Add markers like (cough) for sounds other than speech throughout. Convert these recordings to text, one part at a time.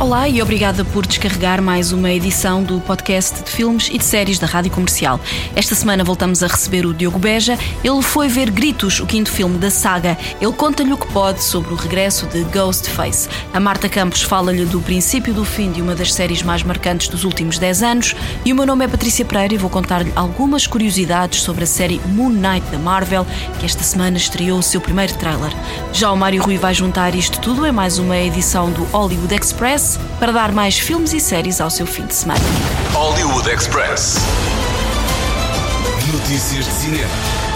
Olá e obrigada por descarregar mais uma edição do podcast de filmes e de séries da Rádio Comercial. Esta semana voltamos a receber o Diogo Beja. Ele foi ver Gritos, o quinto filme da saga. Ele conta-lhe o que pode sobre o regresso de Ghostface. A Marta Campos fala-lhe do princípio do fim de uma das séries mais marcantes dos últimos 10 anos. E o meu nome é Patrícia Pereira e vou contar-lhe algumas curiosidades sobre a série Moon Knight da Marvel, que esta semana estreou o seu primeiro trailer. Já o Mário Rui vai juntar isto tudo em mais uma edição do Hollywood Express para dar mais filmes e séries ao seu fim de semana. Hollywood Express. Notícias de cinema.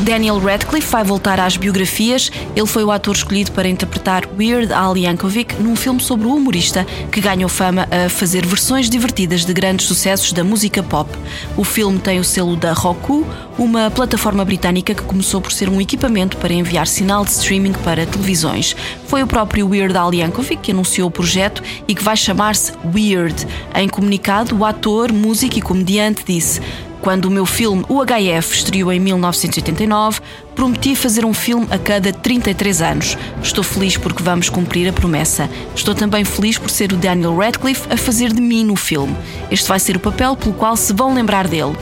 Daniel Radcliffe vai voltar às biografias. Ele foi o ator escolhido para interpretar Weird Al Yankovic num filme sobre o humorista que ganhou fama a fazer versões divertidas de grandes sucessos da música pop. O filme tem o selo da Roku, uma plataforma britânica que começou por ser um equipamento para enviar sinal de streaming para televisões. Foi o próprio Weird Al Yankovic que anunciou o projeto e que vai chamar-se Weird. Em comunicado, o ator, músico e comediante disse quando o meu filme O HF estreou em 1989, prometi fazer um filme a cada 33 anos. Estou feliz porque vamos cumprir a promessa. Estou também feliz por ser o Daniel Radcliffe a fazer de mim no filme. Este vai ser o papel pelo qual se vão lembrar dele.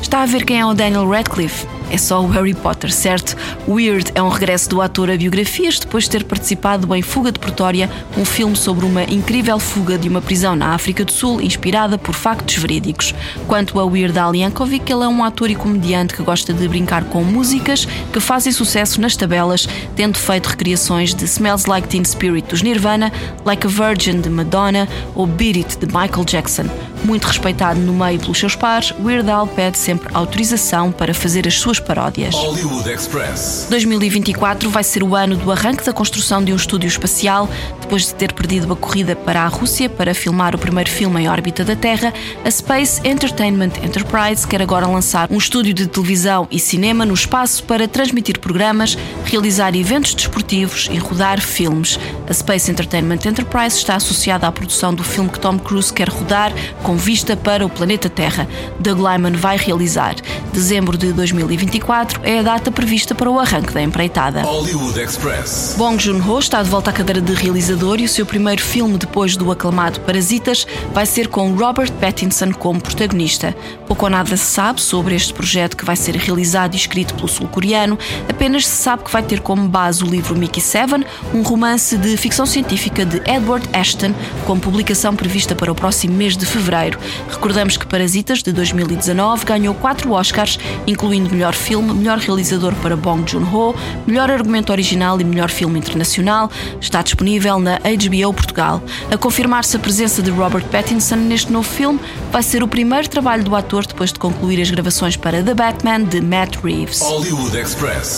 Está a ver quem é o Daniel Radcliffe? É só o Harry Potter, certo? Weird é um regresso do ator a biografias depois de ter participado em Fuga de Pretória, um filme sobre uma incrível fuga de uma prisão na África do Sul, inspirada por factos verídicos. Quanto a Weird Al Yankovic, ele é um ator e comediante que gosta de brincar com músicas que fazem sucesso nas tabelas, tendo feito recriações de Smells Like Teen Spirit dos Nirvana, Like a Virgin de Madonna ou Beat It de Michael Jackson. Muito respeitado no meio pelos seus pares, Weird Al pede sempre autorização para fazer as suas paródias. Hollywood Express. 2024 vai ser o ano do arranque da construção de um estúdio espacial. Depois de ter perdido a corrida para a Rússia para filmar o primeiro filme em órbita da Terra, a Space Entertainment Enterprise quer agora lançar um estúdio de televisão e cinema no espaço para transmitir programas, realizar eventos desportivos e rodar filmes. A Space Entertainment Enterprise está associada à produção do filme que Tom Cruise quer rodar com vista para o planeta Terra. Doug Lyman vai realizar. Dezembro de 2024 é a data prevista para o arranque da empreitada. Hollywood Express. Bong Joon-ho está de volta à cadeira de realizador e o seu primeiro filme depois do aclamado Parasitas vai ser com Robert Pattinson como protagonista. Pouco ou nada se sabe sobre este projeto que vai ser realizado e escrito pelo sul-coreano, apenas se sabe que vai ter como base o livro Mickey Seven, um romance de ficção científica de Edward Ashton, com publicação prevista para o próximo mês de fevereiro. Recordamos que Parasitas, de 2019, ganhou quatro Oscars, incluindo melhor filme, melhor realizador para Bong Joon-ho, melhor argumento original e melhor filme internacional. Está disponível na HBO Portugal. A confirmar-se a presença de Robert Pattinson neste novo filme, vai ser o primeiro trabalho do ator depois de concluir as gravações para The Batman de Matt Reeves.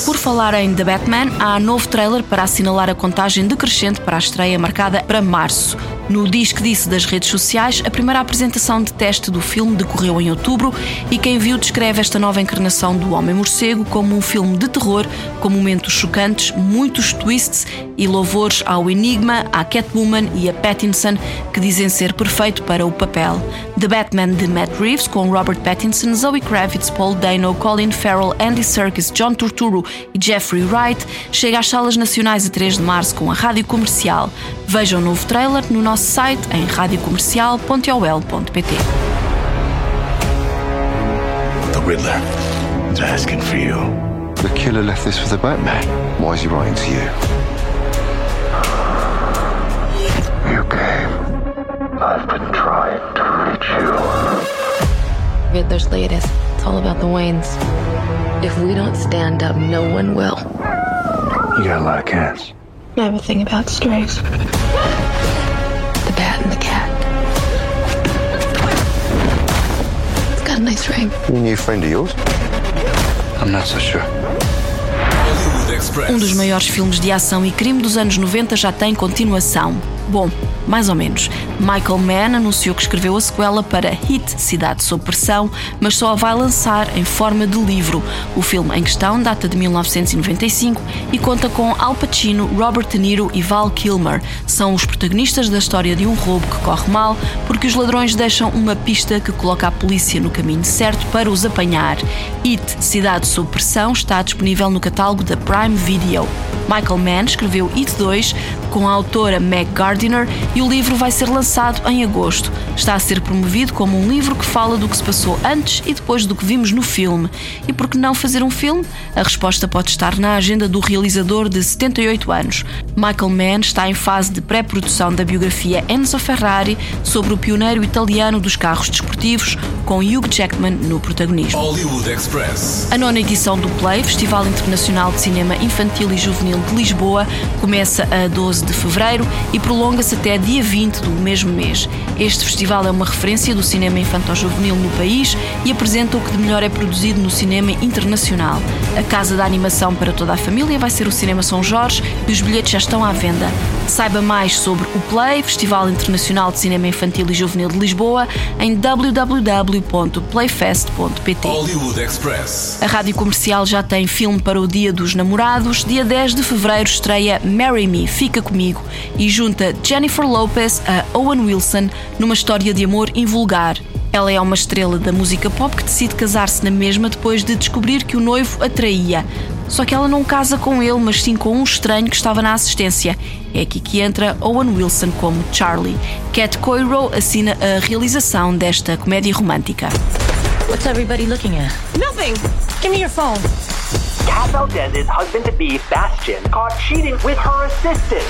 Por falar em The Batman, há novo trailer para assinalar a contagem decrescente para a estreia marcada para março. No Diz que Disse das redes sociais, a primeira apresentação de teste do filme decorreu em outubro e quem viu descreve esta nova encarnação do Homem-Morcego como um filme de terror, com momentos chocantes, muitos twists e louvores ao Enigma, à Catwoman e a Pattinson, que dizem ser perfeito para o papel. The Batman de Matt Reeves, com Robert Pattinson, Zoe Kravitz, Paul Dano, Colin Farrell, Andy Serkis, John Turturro e Jeffrey Wright, chega às salas nacionais a 3 de março com a rádio comercial. Vejam o novo trailer no nosso site em radiocomercial.ol.pt. The Riddler is asking for you. The killer left this for the Batman. Why is he writing to you? You Riddler's latest. It's all about the Waynes. If we don't stand up, no one will. You got a lot of cats. I have a thing about strays. The bat and the cat. It's got a nice ring. You a new friend of yours? I'm not so sure. Um dos maiores filmes de ação e crime dos anos 90 já tem continuação. Bom, mais ou menos. Michael Mann anunciou que escreveu a sequela para Hit Cidade sob Pressão, mas só a vai lançar em forma de livro. O filme em questão data de 1995 e conta com Al Pacino, Robert De Niro e Val Kilmer. São os protagonistas da história de um roubo que corre mal porque os ladrões deixam uma pista que coloca a polícia no caminho certo para os apanhar. Hit Cidade sob Pressão está disponível no catálogo da Prime Video. Michael Mann escreveu It 2 com a autora Meg Gardiner e o livro vai ser lançado em agosto. Está a ser promovido como um livro que fala do que se passou antes e depois do que vimos no filme. E por que não fazer um filme? A resposta pode estar na agenda do realizador de 78 anos. Michael Mann está em fase de pré-produção da biografia Enzo Ferrari sobre o pioneiro italiano dos carros desportivos, com Hugh Jackman no protagonismo. A nona edição do Play, Festival Internacional de Cinema Infantil e Juvenil de Lisboa, começa a 12 de fevereiro e prolonga-se até dia 20 do mesmo mês. Este festival é uma referência do cinema infantil-juvenil no país e apresenta o que de melhor é produzido no cinema internacional. A casa da animação para toda a família vai ser o Cinema São Jorge e os bilhetes já estão à venda. Saiba mais sobre o Play, Festival Internacional de Cinema Infantil e Juvenil de Lisboa, em www.playfest.pt. A rádio comercial já tem filme para o Dia dos Namorados. Dia 10 de fevereiro estreia Marry Me, Fica Comigo, e junta Jennifer Lopez a Owen Wilson numa história de amor invulgar. Ela é uma estrela da música pop que decide casar-se na mesma depois de descobrir que o noivo a traía. Só que ela não casa com ele, mas sim com um estranho que estava na assistência. É aqui que entra Owen Wilson como Charlie. Cat Coiro assina a realização desta comédia romântica. What's everybody looking at? Nothing. Give me your phone. Kat Valdez's husband-to-be, Bastian, caught cheating with her assistant.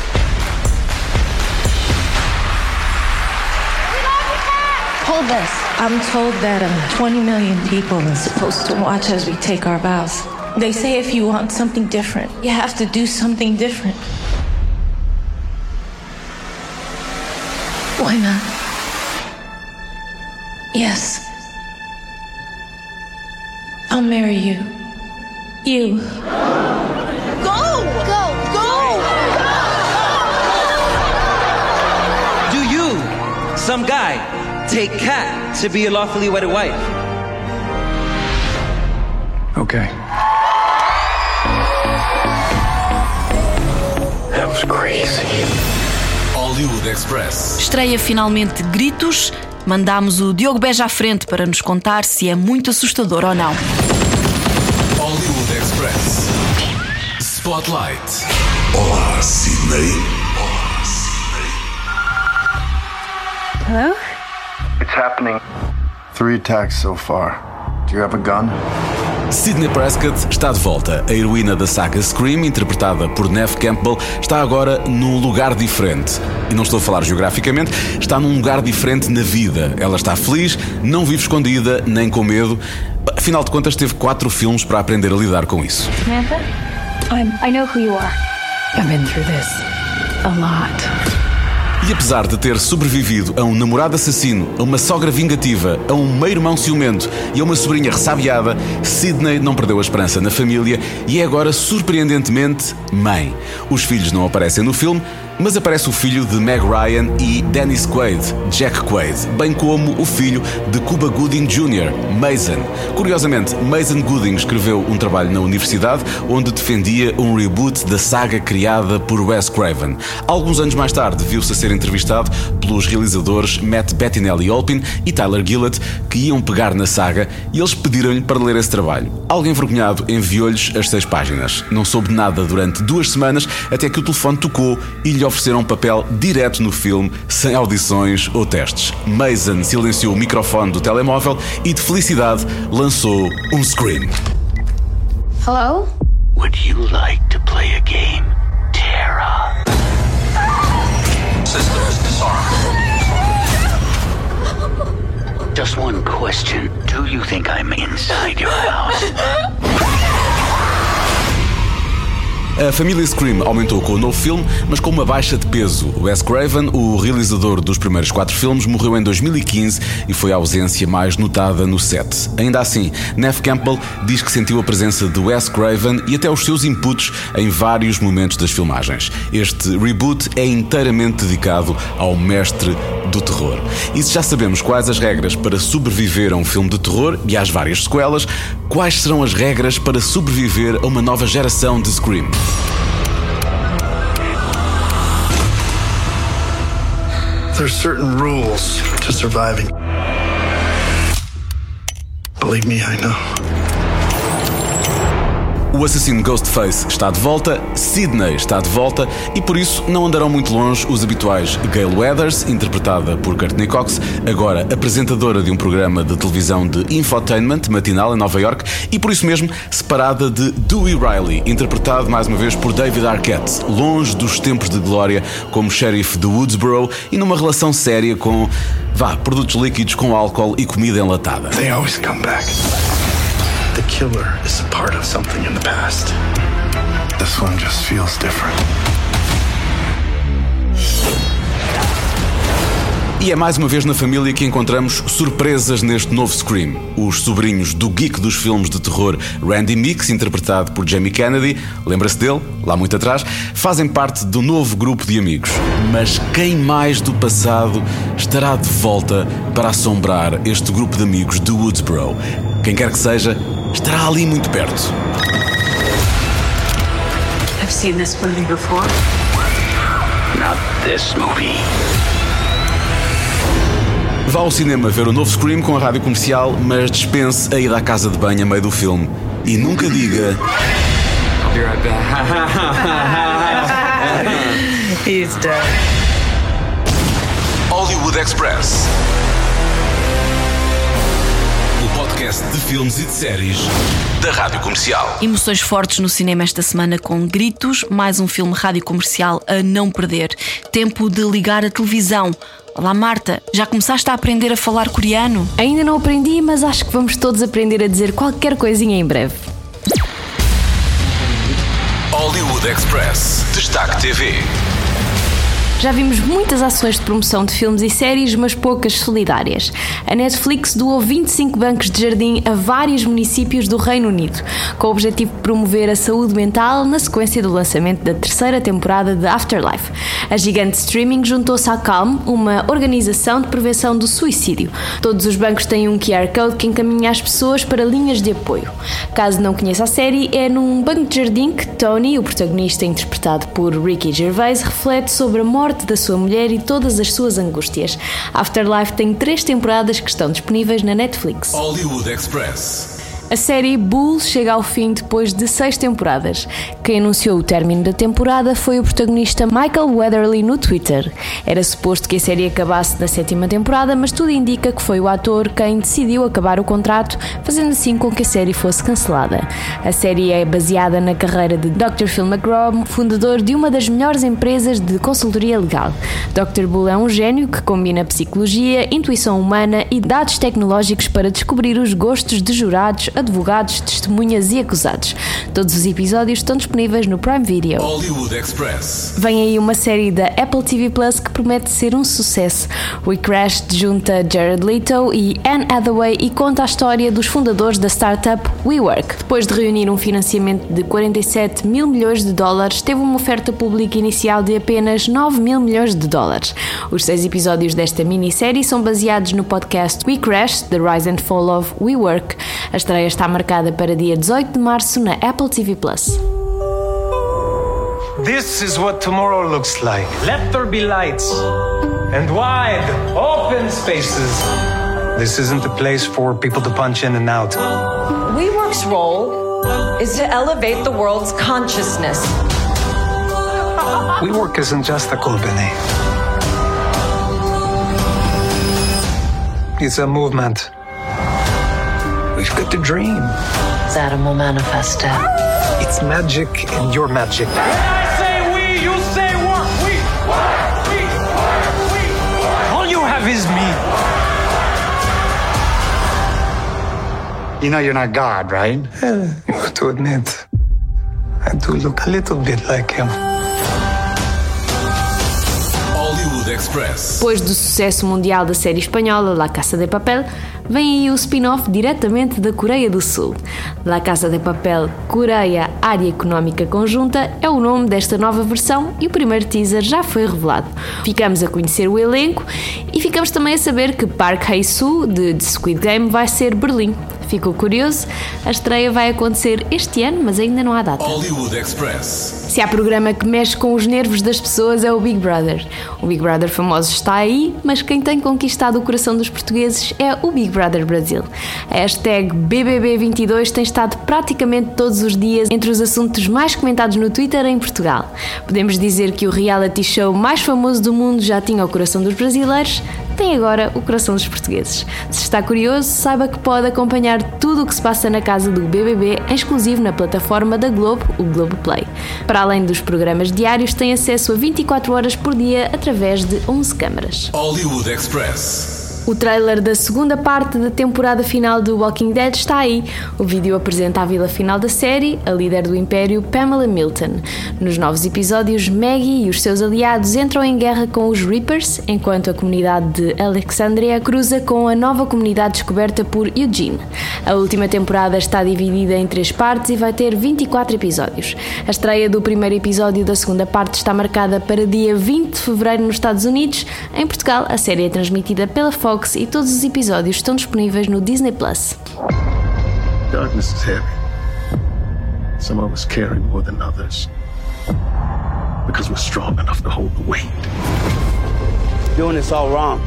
Hold this. I'm told that uh, 20 million people are supposed to watch as we take our vows. They say if you want something different, you have to do something different. Why not? Yes. I'll marry you. You. Go! Go! Go! Do you, some guy, take Kat to be your lawfully wedded wife? Okay. That was crazy. Hollywood Express. Estreia finalmente Gritos. Mandámos o Diogo Beja à frente para nos contar se é muito assustador ou não. Spotlight. Olá, Sydney. Hello? It's happening. Three attacks so far. Do you have a gun? Sidney Prescott está de volta. A heroína da saga Scream, interpretada por Neve Campbell, está agora num lugar diferente. E não estou a falar geograficamente, está num lugar diferente na vida. Ela está feliz, não vive escondida, nem com medo. Afinal de contas, teve quatro filmes para aprender a lidar com isso. Samantha? I'm, I know who you are. I've been through this a lot. E apesar de ter sobrevivido a um namorado assassino, a uma sogra vingativa, a um meio-irmão ciumento e a uma sobrinha ressabiada, Sidney não perdeu a esperança na família e é agora, surpreendentemente, mãe. Os filhos não aparecem no filme, mas aparece o filho de Meg Ryan e Dennis Quaid, Jack Quaid, bem como o filho de Cuba Gooding Jr., Mason. Curiosamente, Mason Gooding escreveu um trabalho na universidade onde defendia um reboot da saga criada por Wes Craven. Alguns anos mais tarde, viu-se a ser entrevistado pelos realizadores Matt Bettinelli Olpin e Tyler Gillett, que iam pegar na saga, e eles pediram-lhe para ler esse trabalho. Algo envergonhado enviou-lhes as seis páginas. Não soube nada durante duas semanas, até que o telefone tocou e lhe ofereceram um papel direto no filme, sem audições ou testes. Mason silenciou o microfone do telemóvel e, de felicidade, lançou um scream. Hello? Would you like to play a game, Tara? Systems disarmed. Just one question. Do you think I'm inside your house? A família Scream aumentou com o novo filme, mas com uma baixa de peso. Wes Craven, o realizador dos primeiros quatro filmes, morreu em 2015 e foi a ausência mais notada no set. Ainda assim, Neff Campbell diz que sentiu a presença de Wes Craven e até os seus inputs em vários momentos das filmagens. Este reboot é inteiramente dedicado ao mestre do terror. E se já sabemos quais as regras para sobreviver a um filme de terror e às várias sequelas, quais serão as regras para sobreviver a uma nova geração de Scream? There's certain rules to surviving. Believe me, I know. O assassino Ghostface está de volta, Sidney está de volta e por isso não andarão muito longe os habituais Gail Weathers, interpretada por Courtney Cox, agora apresentadora de um programa de televisão de infotainment matinal em Nova York e por isso mesmo separada de Dewey Riley, interpretado mais uma vez por David Arquette, longe dos tempos de glória como sheriff de Woodsboro e numa relação séria com, vá, produtos líquidos com álcool e comida enlatada. They always come back. Killer is a part of something in the past. This one just feels different. E é mais uma vez na família que encontramos surpresas neste novo Scream. Os sobrinhos do geek dos filmes de terror Randy Mix, interpretado por Jamie Kennedy, lembra-se dele, lá muito atrás, fazem parte do novo grupo de amigos. Mas quem mais do passado estará de volta para assombrar este grupo de amigos de Woodsboro? Quem quer que seja, estará ali muito perto. I've seen this movie before. Not this movie. Vá ao cinema ver o novo Scream com a rádio comercial, mas dispense a ida à casa de banho a meio do filme. E nunca diga. I'll be right back. (laughs) He's dead. Hollywood Express. Podcast de filmes e de séries da rádio comercial. Emoções fortes no cinema esta semana com gritos, mais um filme rádio comercial a não perder. Tempo de ligar a televisão. Olá Marta, já começaste a aprender a falar coreano? Ainda não aprendi, mas acho que vamos todos aprender a dizer qualquer coisinha em breve. Hollywood Express. Destaque TV. Já vimos muitas ações de promoção de filmes e séries, mas poucas solidárias. A Netflix doou 25 bancos de jardim a vários municípios do Reino Unido, com o objetivo de promover a saúde mental na sequência do lançamento da terceira temporada de Afterlife. A gigante streaming juntou-se à Calm, uma organização de prevenção do suicídio. Todos os bancos têm um QR Code que encaminha as pessoas para linhas de apoio. Caso não conheça a série, é num banco de jardim que Tony, o protagonista interpretado por Ricky Gervais, reflete sobre a morte da sua mulher e todas as suas angústias. Afterlife tem três temporadas que estão disponíveis na Netflix. Hollywood Express. A série Bull chega ao fim depois de seis temporadas. Quem anunciou o término da temporada foi o protagonista Michael Weatherly no Twitter. Era suposto que a série acabasse na sétima temporada, mas tudo indica que foi o ator quem decidiu acabar o contrato, fazendo assim com que a série fosse cancelada. A série é baseada na carreira de Dr. Phil McGraw, fundador de uma das melhores empresas de consultoria legal. Dr. Bull é um gênio que combina psicologia, intuição humana e dados tecnológicos para descobrir os gostos de jurados, advogados, testemunhas e acusados. Todos os episódios estão disponíveis no Prime Video. Hollywood Express. Vem aí uma série da Apple TV Plus que promete ser um sucesso. We Crashed junta Jared Leto e Anne Hathaway e conta a história dos fundadores da startup WeWork. Depois de reunir um financiamento de 47 mil milhões de dólares, teve uma oferta pública inicial de apenas 9 mil milhões de dólares. Os seis episódios desta minissérie são baseados no podcast We Crashed, The Rise and Fall of WeWork. A estreia está marcada para dia 18 de março na Apple TV Plus. This is what tomorrow looks like. Let there be lights and wide, open spaces. This isn't a place for people to punch in and out. WeWork's role is to elevate the world's consciousness. WeWork isn't just a company. It's a movement. We've got to dream. Adam will manifest it. It's magic and your magic. I say we, you say work. We work, we work, we work. All you have is me. You know you're not God, right? You have to admit, I do look a little bit like him. Express. Depois do sucesso mundial da série espanhola La Casa de Papel, vem aí o spin-off diretamente da Coreia do Sul. La Casa de Papel Coreia Área Económica Conjunta é o nome desta nova versão e o primeiro teaser já foi revelado. Ficamos a conhecer o elenco e ficamos também a saber que Park Hae-soo de The Squid Game vai ser Berlim. Ficou curioso? A estreia vai acontecer este ano, mas ainda não há data. Hollywood Express. Se há programa que mexe com os nervos das pessoas é o Big Brother. O Big Brother famoso está aí, mas quem tem conquistado o coração dos portugueses é o Big Brother Brasil. A hashtag BBB22 tem estado praticamente todos os dias entre os assuntos mais comentados no Twitter em Portugal. Podemos dizer que o reality show mais famoso do mundo já tinha o coração dos brasileiros, tem agora o coração dos portugueses. Se está curioso, saiba que pode acompanhar tudo o que se passa na casa do BBB, em exclusivo na plataforma da Globo, o Globo Play. Para além dos programas diários, tem acesso a 24 horas por dia através de 11 câmaras. Hollywood Express. O trailer da segunda parte da temporada final do Walking Dead está aí. O vídeo apresenta a vila final da série, a líder do Império, Pamela Milton. Nos novos episódios, Maggie e os seus aliados entram em guerra com os Reapers, enquanto a comunidade de Alexandria cruza com a nova comunidade descoberta por Eugene. A última temporada está dividida em três partes e vai ter 24 episódios. A estreia do primeiro episódio da segunda parte está marcada para dia 20 de fevereiro nos Estados Unidos. Em Portugal, a série é transmitida pela Fox Fox e todos os episódios estão disponíveis no Disney Plus. Darkness is heavy. Some of us carry more than others. Because we're strong enough to hold the weight. Doing this all wrong.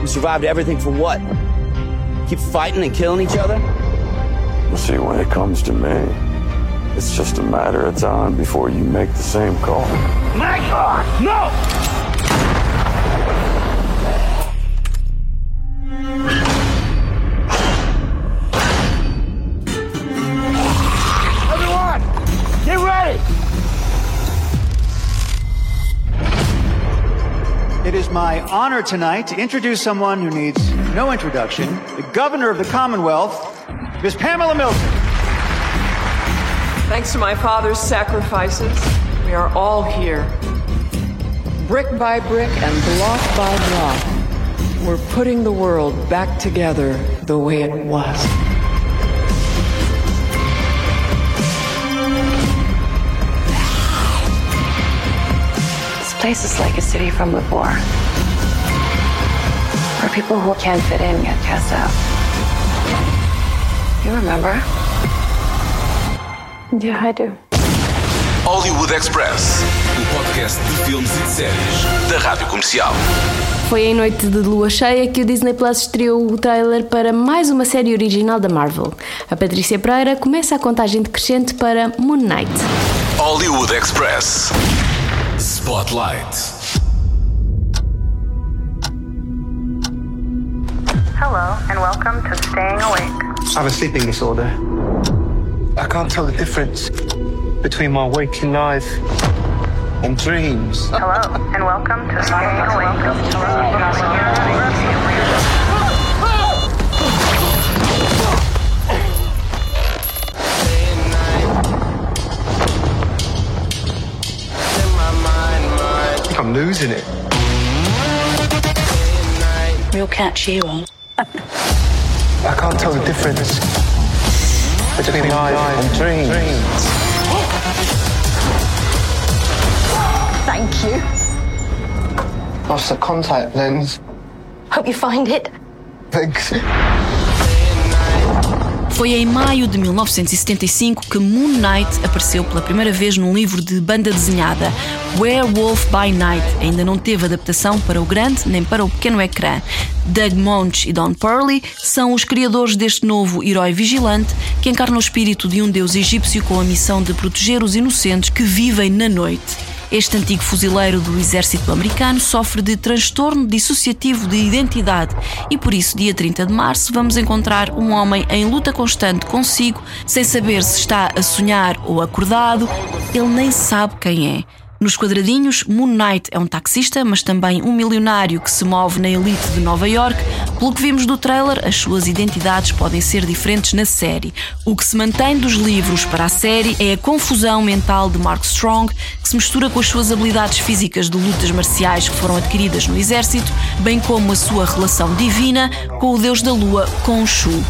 We survived everything for what? Keep fighting and killing each other? You see, when it comes to me, it's just a matter of time before you make the same call. My God, no! It is my honor tonight to introduce someone who needs no introduction, the Governor of the Commonwealth, Miss Pamela Milton. Thanks to my father's sacrifices, we are all here. Brick by brick and block by block, we're putting the world back together the way it was. Place is like a city from before. Where people who can't fit in get cast out. You remember? Yeah, I do. Hollywood Express. O podcast de filmes e de séries da Rádio Comercial. Foi em noite de lua cheia que o Disney Plus estreou o trailer para mais uma série original da Marvel. A Patrícia Pereira começa a contagem decrescente para Moon Knight. Hollywood Express. Spotlight. Hello, and welcome to Staying Awake. I have a sleeping disorder. I can't tell the difference between my waking life and dreams. Hello, and welcome to Staying Awake. I'm losing it. We'll catch you on. I can't tell the difference between life and dreams. Thank you. Lost the contact lens. Hope you find it. Thanks. Foi em maio de 1975 que Moon Knight apareceu pela primeira vez num livro de banda desenhada, Werewolf by Night. Ainda não teve adaptação para o grande nem para o pequeno ecrã. Doug Monch e Don Purley são os criadores deste novo herói vigilante que encarna o espírito de um deus egípcio com a missão de proteger os inocentes que vivem na noite. Este antigo fuzileiro do exército americano sofre de transtorno dissociativo de identidade e por isso, dia 30 de março, vamos encontrar um homem em luta constante consigo, sem saber se está a sonhar ou acordado. Ele nem sabe quem é. Nos quadradinhos, Moon Knight é um taxista, mas também um milionário que se move na elite de Nova York. Pelo que vimos do trailer, as suas identidades podem ser diferentes na série. O que se mantém dos livros para a série é a confusão mental de Mark Strong, que se mistura com as suas habilidades físicas de lutas marciais que foram adquiridas no exército, bem como a sua relação divina com o deus da lua, Khonshu.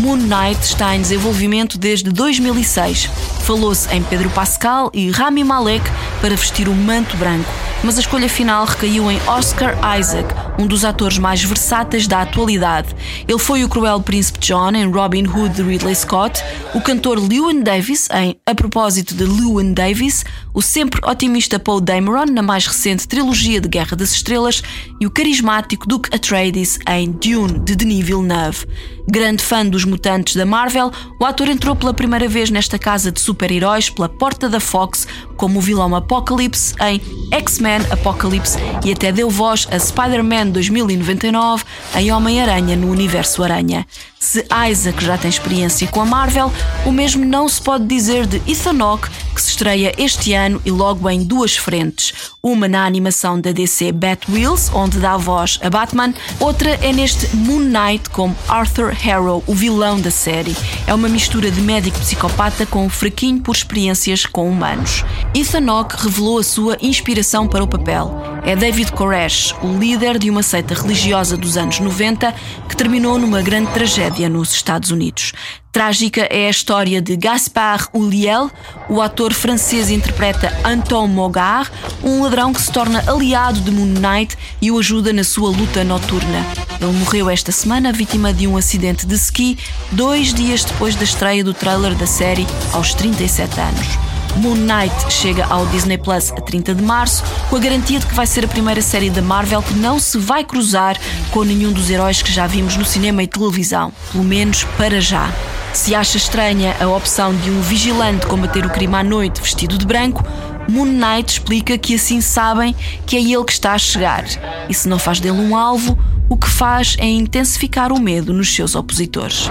Moon Knight está em desenvolvimento desde 2006. Falou-se em Pedro Pascal e Rami Malek para vestir o manto branco, mas a escolha final recaiu em Oscar Isaac, um dos atores mais versáteis da atualidade. Ele foi o cruel príncipe John em Robin Hood de Ridley Scott, o cantor Llewyn Davis em A Propósito de Llewyn Davis, o sempre otimista Paul Dameron na mais recente trilogia de Guerra das Estrelas e o carismático Duke Atreides em Dune de Denis Villeneuve. Grande fã dos mutantes da Marvel, o ator entrou pela primeira vez nesta casa de super-heróis pela porta da Fox como o vilão Apocalypse em X-Men Apocalypse e até deu voz a Spider-Man 2099 em Homem-Aranha no Universo Aranha. Se Isaac já tem experiência com a Marvel, o mesmo não se pode dizer de Ethan Hawke, que se estreia este ano e logo em duas frentes. Uma na animação da DC Batwheels, onde dá voz a Batman, outra é neste Moon Knight como Arthur Harrow, o vilão da série. É uma mistura de médico psicopata com um fraquinho por experiências com humanos. Ethan Hawke revelou a sua inspiração para o papel. É David Koresh, o líder de uma seita religiosa dos anos 90 que terminou numa grande tragédia nos Estados Unidos. Trágica é a história de Gaspard Ulliel, o ator francês interpreta Anton Mogar, um ladrão que se torna aliado de Moon Knight e o ajuda na sua luta noturna. Ele morreu esta semana vítima de um acidente de ski, dois dias depois da estreia do trailer da série aos 37 anos. Moon Knight chega ao Disney Plus a 30 de março, com a garantia de que vai ser a primeira série da Marvel que não se vai cruzar com nenhum dos heróis que já vimos no cinema e televisão, pelo menos para já. Se acha estranha a opção de um vigilante combater o crime à noite vestido de branco, Moon Knight explica que assim sabem que é ele que está a chegar. E se não faz dele um alvo, o que faz é intensificar o medo nos seus opositores.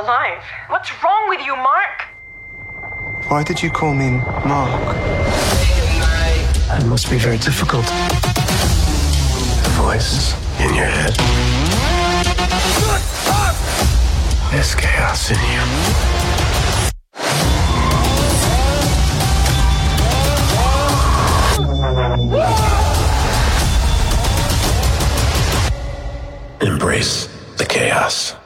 Alive. What's wrong with you, Mark? Why did you call me Mark? It must be very difficult. The voice in your head. There's chaos in you. Embrace the chaos.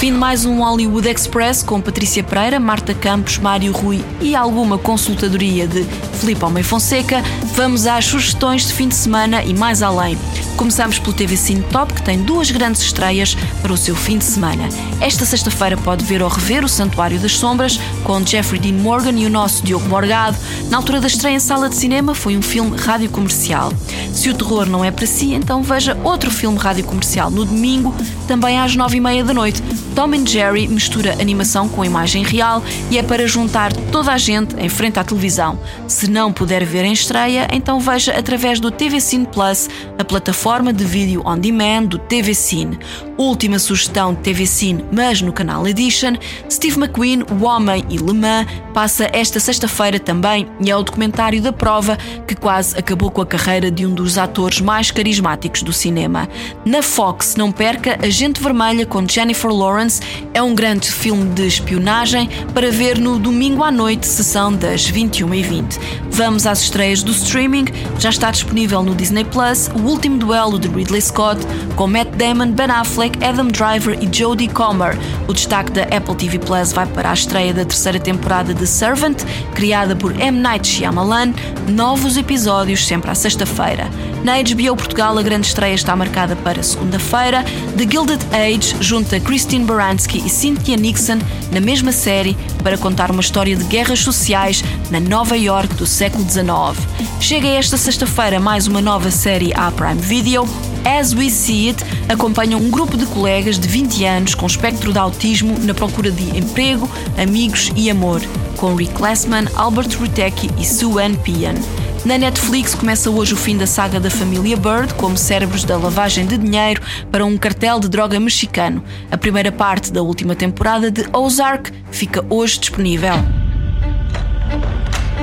Fim de mais um Hollywood Express com Patrícia Pereira, Marta Campos, Mário Rui e alguma consultadoria de Filipe Almeida Fonseca. Vamos às sugestões de fim de semana e mais além. Começamos pelo TV Cine Top, que tem duas grandes estreias para o seu fim de semana. Esta sexta-feira pode ver ou rever O Santuário das Sombras, com Jeffrey Dean Morgan e o nosso Diogo Morgado. Na altura da estreia em sala de cinema, foi um filme rádio comercial. Se o terror não é para si, então veja outro filme rádio comercial no domingo, também às nove e meia da noite. Tom and Jerry mistura animação com imagem real e é para juntar toda a gente em frente à televisão. Se não puder ver em estreia, então veja através do TV Cine Plus, a plataforma de vídeo on demand do TV Cine. Última sugestão de TV Cine, mas no canal Edition, Steve McQueen, O Homem e Le Mans, passa esta sexta-feira também e é o documentário da prova que quase acabou com a carreira de um dos atores mais carismáticos do cinema. Na Fox, não perca Agente Vermelha com Jennifer Lawrence, é um grande filme de espionagem para ver no domingo à noite, sessão das 21h20. Vamos às estreias do streaming. Já está disponível no Disney Plus o último duelo de Ridley Scott com Matt Damon, Ben Affleck, Adam Driver e Jodie Comer. O destaque da Apple TV Plus vai para a estreia da terceira temporada de Servant, criada por M. Night Shyamalan. Novos episódios sempre à sexta-feira. Na HBO Portugal, a grande estreia está marcada para segunda-feira. The Gilded Age junta Christine Baranski e Cynthia Nixon na mesma série para contar uma história de guerras sociais na Nova York do século XIX. Chega esta sexta-feira mais uma nova série à Prime Video. As We See It acompanha um grupo de colegas de 20 anos com espectro de autismo na procura de emprego, amigos e amor, com Rick Lessman, Albert Rutecki e Sue Ann Pian. Na Netflix começa hoje o fim da saga da família Bird, como cérebros da lavagem de dinheiro para um cartel de droga mexicano. A primeira parte da última temporada de Ozark fica hoje disponível.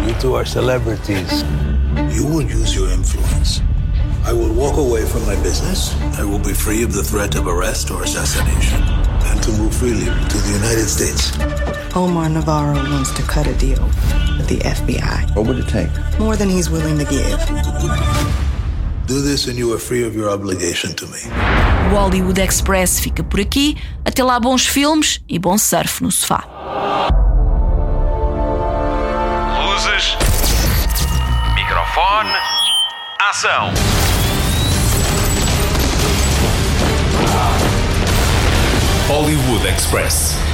You two are celebrities. You will use your influence. I will walk away from my business. I will be free of the threat of arrest or assassination. And to move freely to the United States. Omar Navarro wants to cut a deal with the FBI. What would it take? More than he's willing to give. Do this and you are free of your obligation to me. O Hollywood Express fica por aqui. Até lá, bons filmes e bom surf no sofá. Luzes. Microfone. Ação. Hollywood Express.